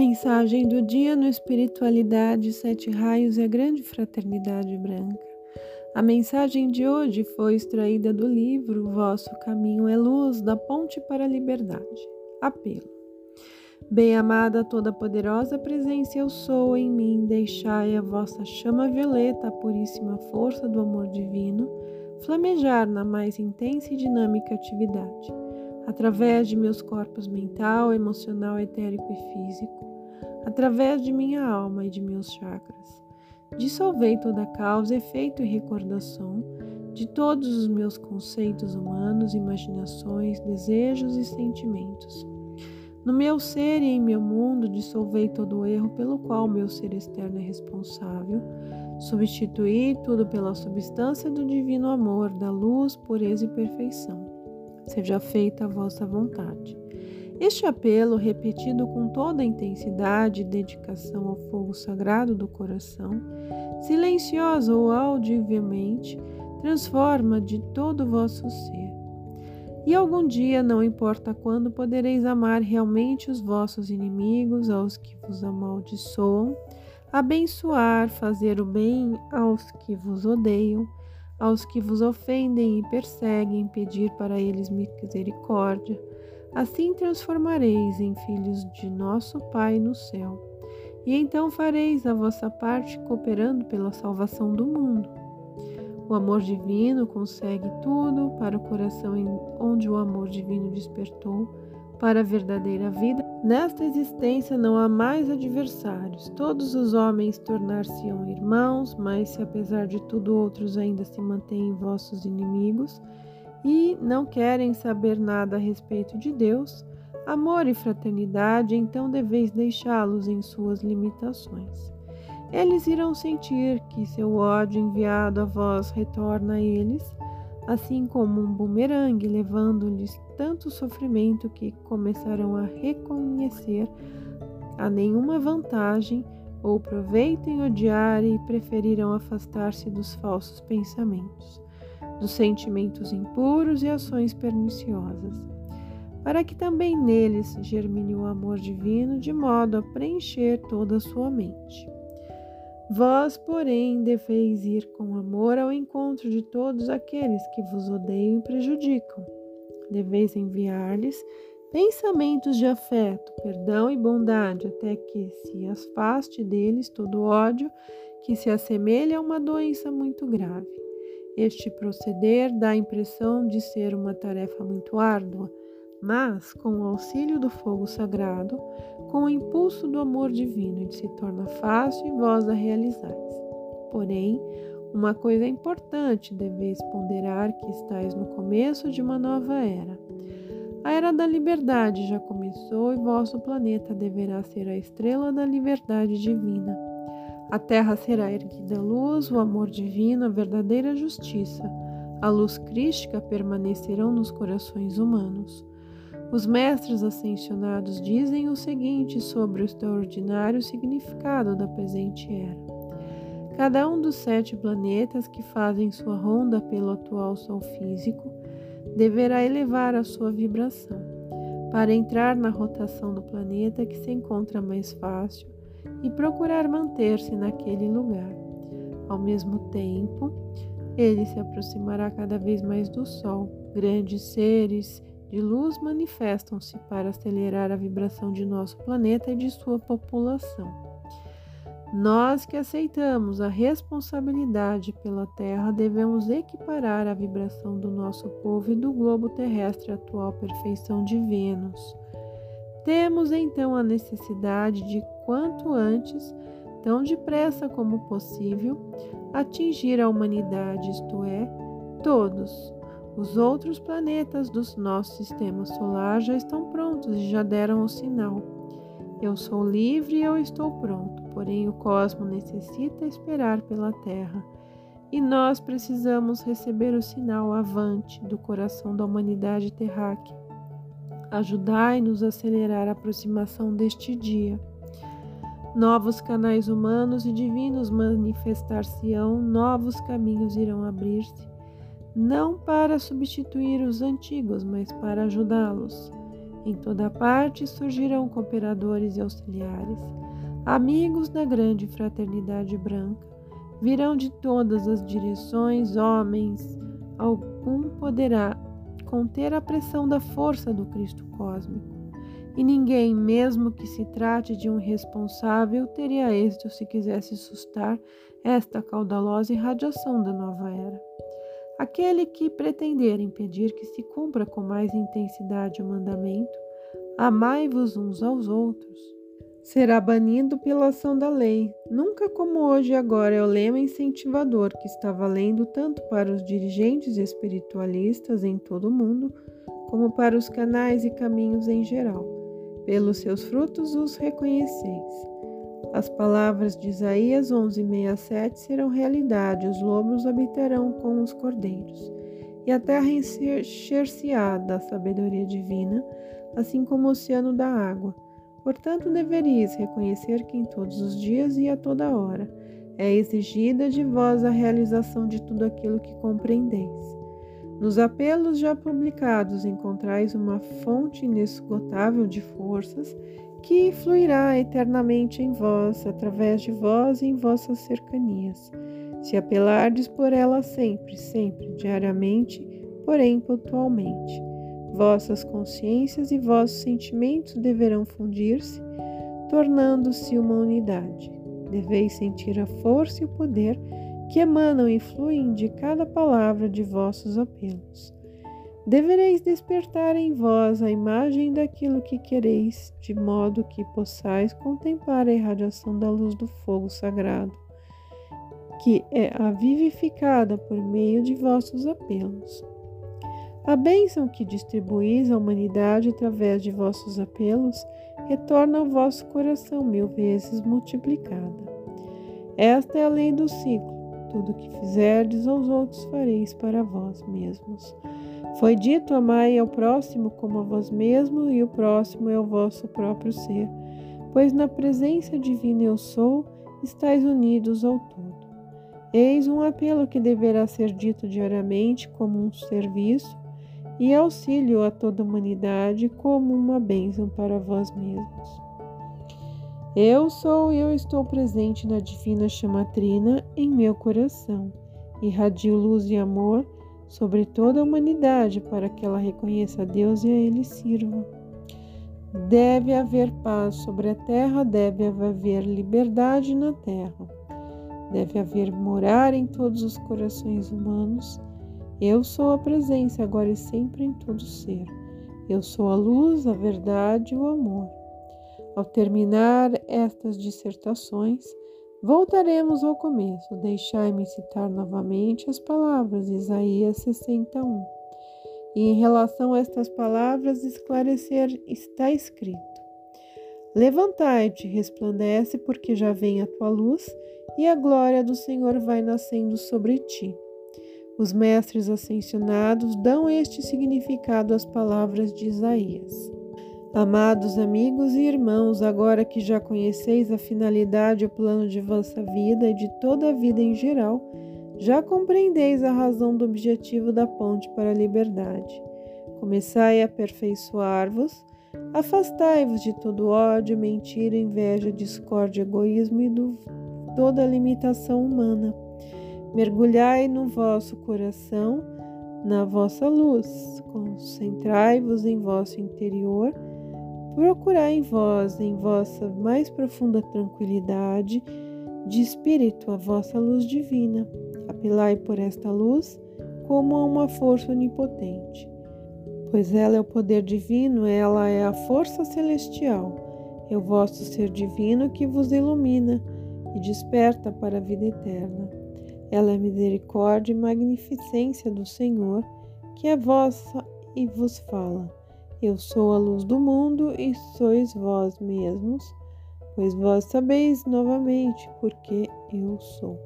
Mensagem do dia no Espiritualidade, Sete Raios e a Grande Fraternidade Branca. A mensagem de hoje foi extraída do livro Vosso Caminho é Luz, da Ponte para a Liberdade. Apelo. Bem-amada, toda-poderosa presença, eu sou em mim, deixai a vossa chama violeta, a puríssima força do amor divino, flamejar na mais intensa e dinâmica atividade através de meus corpos mental, emocional, etérico e físico, através de minha alma e de meus chakras. Dissolvei toda causa, efeito e recordação de todos os meus conceitos humanos, imaginações, desejos e sentimentos. No meu ser e em meu mundo, dissolvei todo o erro pelo qual meu ser externo é responsável. Substituí tudo pela substância do divino amor, da luz, pureza e perfeição seja feita a vossa vontade. Este apelo, repetido com toda a intensidade e dedicação ao fogo sagrado do coração, silenciosa ou audivelmente, transforma de todo o vosso ser. E algum dia, não importa quando, podereis amar realmente os vossos inimigos, aos que vos amaldiçoam, abençoar, fazer o bem aos que vos odeiam, aos que vos ofendem e perseguem, pedir para eles misericórdia. Assim transformareis em filhos de nosso Pai no céu. E então fareis a vossa parte cooperando pela salvação do mundo. O amor divino consegue tudo para o coração onde o amor divino despertou para a verdadeira vida. Nesta existência não há mais adversários. Todos os homens tornar-se-ão irmãos, mas se apesar de tudo outros ainda se mantêm vossos inimigos e não querem saber nada a respeito de Deus, amor e fraternidade, então deveis deixá-los em suas limitações. Eles irão sentir que seu ódio enviado a vós retorna a eles assim como um bumerangue, levando-lhes tanto sofrimento que começarão a reconhecer a nenhuma vantagem ou proveito em odiar e preferirão afastar-se dos falsos pensamentos, dos sentimentos impuros e ações perniciosas, para que também neles germine o amor divino de modo a preencher toda a sua mente. Vós, porém, deveis ir com amor ao encontro de todos aqueles que vos odeiam e prejudicam. Deveis enviar-lhes pensamentos de afeto, perdão e bondade, até que se afaste deles todo ódio que se assemelha a uma doença muito grave. Este proceder dá a impressão de ser uma tarefa muito árdua, mas, com o auxílio do fogo sagrado, com o impulso do amor divino, ele se torna fácil e vós a realizais. Porém, uma coisa importante deveis ponderar que estáis no começo de uma nova era. A era da liberdade já começou e vosso planeta deverá ser a estrela da liberdade divina. A terra será erguida à luz, o amor divino, a verdadeira justiça. A luz crística permanecerão nos corações humanos. Os mestres ascensionados dizem o seguinte sobre o extraordinário significado da presente era. Cada um dos sete planetas que fazem sua ronda pelo atual Sol físico deverá elevar a sua vibração para entrar na rotação do planeta que se encontra mais fácil e procurar manter-se naquele lugar. Ao mesmo tempo, ele se aproximará cada vez mais do Sol. Grandes seres de luz manifestam-se para acelerar a vibração de nosso planeta e de sua população. Nós que aceitamos a responsabilidade pela Terra devemos equiparar a vibração do nosso povo e do globo terrestre à atual perfeição de Vênus. Temos então a necessidade de, quanto antes, tão depressa como possível, atingir a humanidade, isto é, todos os outros planetas do nosso sistema solar já estão prontos e já deram o sinal. Eu sou livre e eu estou pronto, porém o cosmo necessita esperar pela Terra. E nós precisamos receber o sinal avante do coração da humanidade terráquea. Ajudai-nos a acelerar a aproximação deste dia. Novos canais humanos e divinos manifestar-se-ão, novos caminhos irão abrir-se não para substituir os antigos, mas para ajudá-los. Em toda parte surgirão cooperadores e auxiliares, amigos da grande fraternidade branca. Virão de todas as direções homens, algum poderá conter a pressão da força do Cristo cósmico. E ninguém, mesmo que se trate de um responsável, teria êxito se quisesse sustar esta caudalosa irradiação da nova era. Aquele que pretender impedir que se cumpra com mais intensidade o mandamento, amai-vos uns aos outros, será banido pela ação da lei. Nunca como hoje e agora é o lema incentivador que está valendo tanto para os dirigentes espiritualistas em todo o mundo, como para os canais e caminhos em geral pelos seus frutos os reconheceis. As palavras de Isaías 11:67 serão realidade, os lobos habitarão com os cordeiros, e a terra encher-se-á da sabedoria divina, assim como o oceano da água. Portanto, deveríeis reconhecer que em todos os dias e a toda hora é exigida de vós a realização de tudo aquilo que compreendeis. Nos apelos já publicados encontrais uma fonte inesgotável de forças que fluirá eternamente em vós, através de vós e em vossas cercanias. Se apelardes por ela sempre, sempre, diariamente, porém pontualmente. Vossas consciências e vossos sentimentos deverão fundir-se, tornando-se uma unidade. Deveis sentir a força e o poder que emanam e fluem de cada palavra de vossos apelos. Devereis despertar em vós a imagem daquilo que quereis, de modo que possais contemplar a irradiação da luz do fogo sagrado, que é a vivificada por meio de vossos apelos. A bênção que distribuís à humanidade através de vossos apelos retorna ao vosso coração mil vezes multiplicada. Esta é a lei do ciclo tudo que fizerdes aos outros fareis para vós mesmos. Foi dito: Amai ao próximo como a vós mesmo, e o próximo é o vosso próprio ser, pois na presença divina eu sou, estáis unidos ao todo. Eis um apelo que deverá ser dito diariamente como um serviço e auxílio a toda a humanidade como uma bênção para vós mesmos. Eu sou e eu estou presente na divina chamatrina em meu coração. Irradio luz e amor sobre toda a humanidade para que ela reconheça a Deus e a Ele sirva. Deve haver paz sobre a terra, deve haver liberdade na terra. Deve haver morar em todos os corações humanos. Eu sou a presença agora e sempre em todo ser. Eu sou a luz, a verdade e o amor. Ao terminar estas dissertações, voltaremos ao começo. Deixai-me citar novamente as palavras de Isaías 61. E em relação a estas palavras, esclarecer está escrito: Levantai-te, resplandece, porque já vem a tua luz, e a glória do Senhor vai nascendo sobre ti. Os mestres ascensionados dão este significado às palavras de Isaías. Amados amigos e irmãos, agora que já conheceis a finalidade e o plano de vossa vida e de toda a vida em geral, já compreendeis a razão do objetivo da ponte para a liberdade. Começai a aperfeiçoar-vos, afastai-vos de todo ódio, mentira, inveja, discórdia, egoísmo e de toda limitação humana. Mergulhai no vosso coração, na vossa luz, concentrai-vos em vosso interior procurai em vós, em vossa mais profunda tranquilidade de espírito, a vossa luz divina. Apelai por esta luz como a uma força onipotente, pois ela é o poder divino, ela é a força celestial, é o vosso ser divino que vos ilumina e desperta para a vida eterna. Ela é misericórdia e magnificência do Senhor, que é vossa e vos fala. Eu sou a luz do mundo e sois vós mesmos, pois vós sabeis novamente porque eu sou.